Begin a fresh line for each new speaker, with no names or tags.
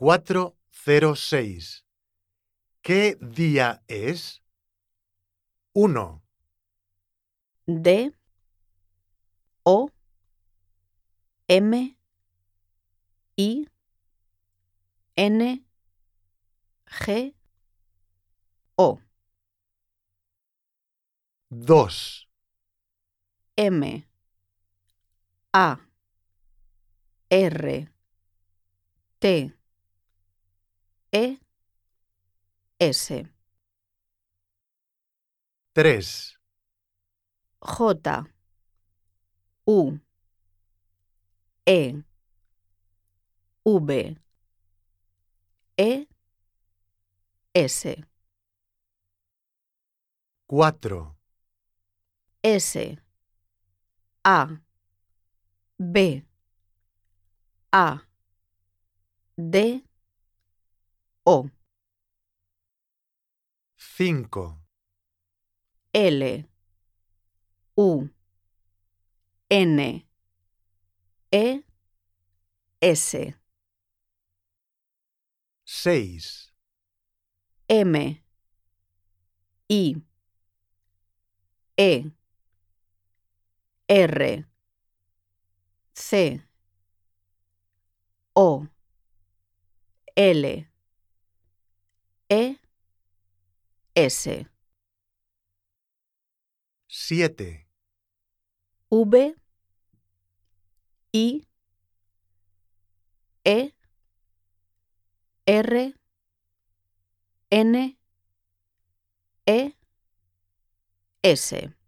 406. ¿Qué día es? 1,
D. O. M. I. N. G. O.
2,
M. A. R. T E S.
3,
J. U. E. V. E. S.
4,
S. A. B. A. D O.
5,
L. U. N. E. S.
6,
M. I. E. R. C. O. L E S.
7,
V. I. E. R. N. E S